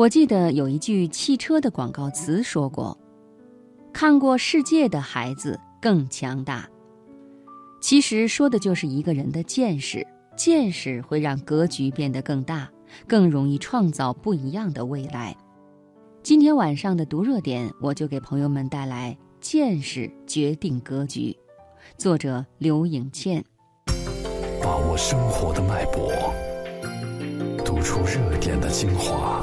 我记得有一句汽车的广告词说过：“看过世界的孩子更强大。”其实说的就是一个人的见识，见识会让格局变得更大，更容易创造不一样的未来。今天晚上的读热点，我就给朋友们带来《见识决定格局》，作者刘颖倩。把握生活的脉搏，读出热点的精华。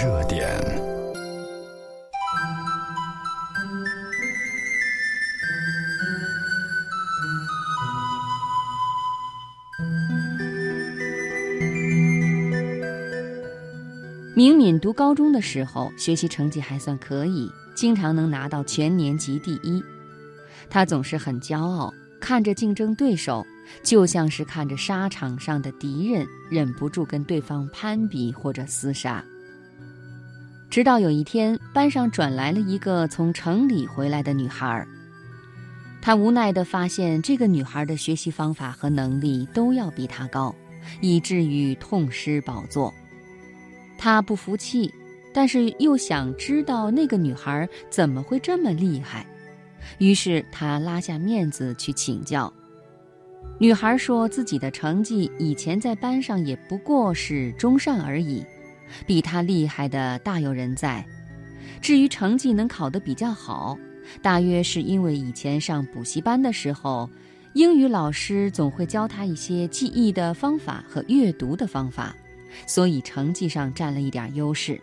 热点。明敏读高中的时候，学习成绩还算可以，经常能拿到全年级第一。他总是很骄傲，看着竞争对手，就像是看着沙场上的敌人，忍不住跟对方攀比或者厮杀。直到有一天，班上转来了一个从城里回来的女孩，他无奈地发现，这个女孩的学习方法和能力都要比他高，以至于痛失宝座。他不服气，但是又想知道那个女孩怎么会这么厉害，于是他拉下面子去请教。女孩说自己的成绩以前在班上也不过是中上而已，比他厉害的大有人在。至于成绩能考得比较好，大约是因为以前上补习班的时候，英语老师总会教他一些记忆的方法和阅读的方法。所以成绩上占了一点优势，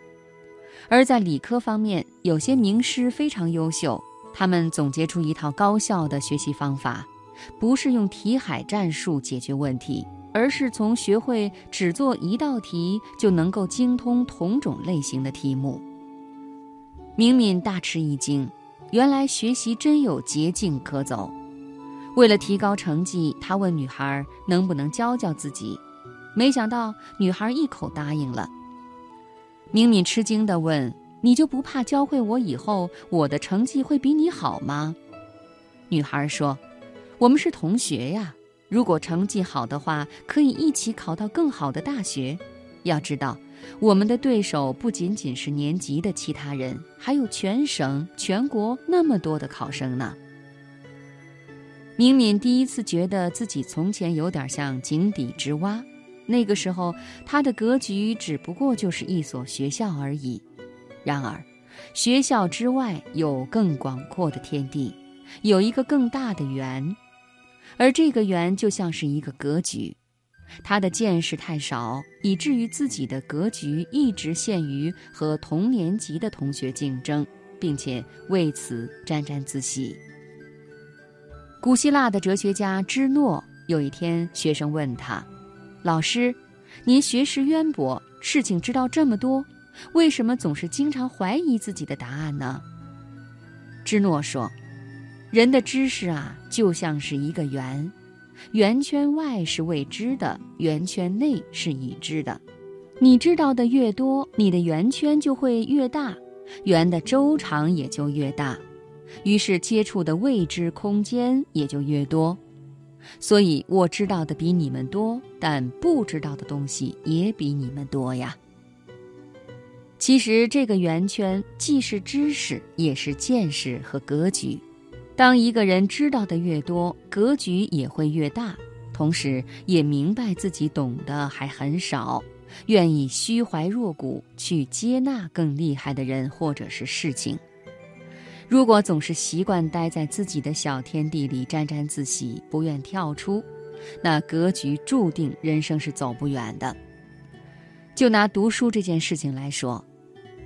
而在理科方面，有些名师非常优秀，他们总结出一套高效的学习方法，不是用题海战术解决问题，而是从学会只做一道题就能够精通同种类型的题目。明敏大吃一惊，原来学习真有捷径可走。为了提高成绩，他问女孩能不能教教自己。没想到女孩一口答应了。明敏吃惊地问：“你就不怕教会我以后，我的成绩会比你好吗？”女孩说：“我们是同学呀，如果成绩好的话，可以一起考到更好的大学。要知道，我们的对手不仅仅是年级的其他人，还有全省、全国那么多的考生呢。”明敏第一次觉得自己从前有点像井底之蛙。那个时候，他的格局只不过就是一所学校而已。然而，学校之外有更广阔的天地，有一个更大的圆，而这个圆就像是一个格局。他的见识太少，以至于自己的格局一直限于和同年级的同学竞争，并且为此沾沾自喜。古希腊的哲学家芝诺有一天，学生问他。老师，您学识渊博，事情知道这么多，为什么总是经常怀疑自己的答案呢？芝诺说：“人的知识啊，就像是一个圆，圆圈外是未知的，圆圈内是已知的。你知道的越多，你的圆圈就会越大，圆的周长也就越大，于是接触的未知空间也就越多。”所以我知道的比你们多，但不知道的东西也比你们多呀。其实这个圆圈既是知识，也是见识和格局。当一个人知道的越多，格局也会越大，同时也明白自己懂得还很少，愿意虚怀若谷去接纳更厉害的人或者是事情。如果总是习惯待在自己的小天地里沾沾自喜，不愿跳出，那格局注定人生是走不远的。就拿读书这件事情来说，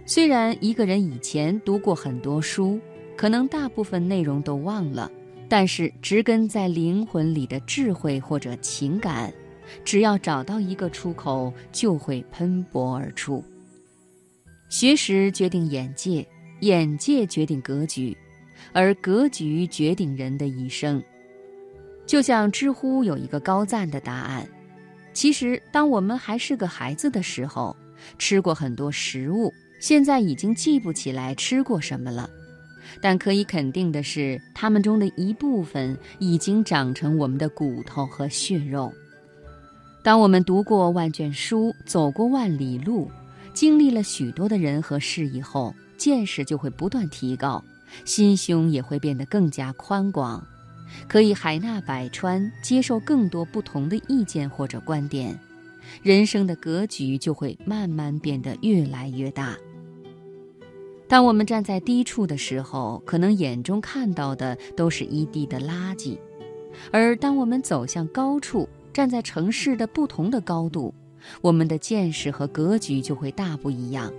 虽然一个人以前读过很多书，可能大部分内容都忘了，但是植根在灵魂里的智慧或者情感，只要找到一个出口，就会喷薄而出。学识决定眼界。眼界决定格局，而格局决定人的一生。就像知乎有一个高赞的答案：其实，当我们还是个孩子的时候，吃过很多食物，现在已经记不起来吃过什么了。但可以肯定的是，它们中的一部分已经长成我们的骨头和血肉。当我们读过万卷书，走过万里路，经历了许多的人和事以后，见识就会不断提高，心胸也会变得更加宽广，可以海纳百川，接受更多不同的意见或者观点，人生的格局就会慢慢变得越来越大。当我们站在低处的时候，可能眼中看到的都是一地的垃圾；而当我们走向高处，站在城市的不同的高度，我们的见识和格局就会大不一样。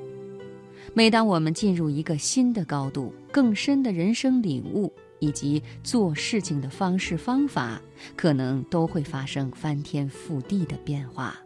每当我们进入一个新的高度，更深的人生领悟以及做事情的方式方法，可能都会发生翻天覆地的变化。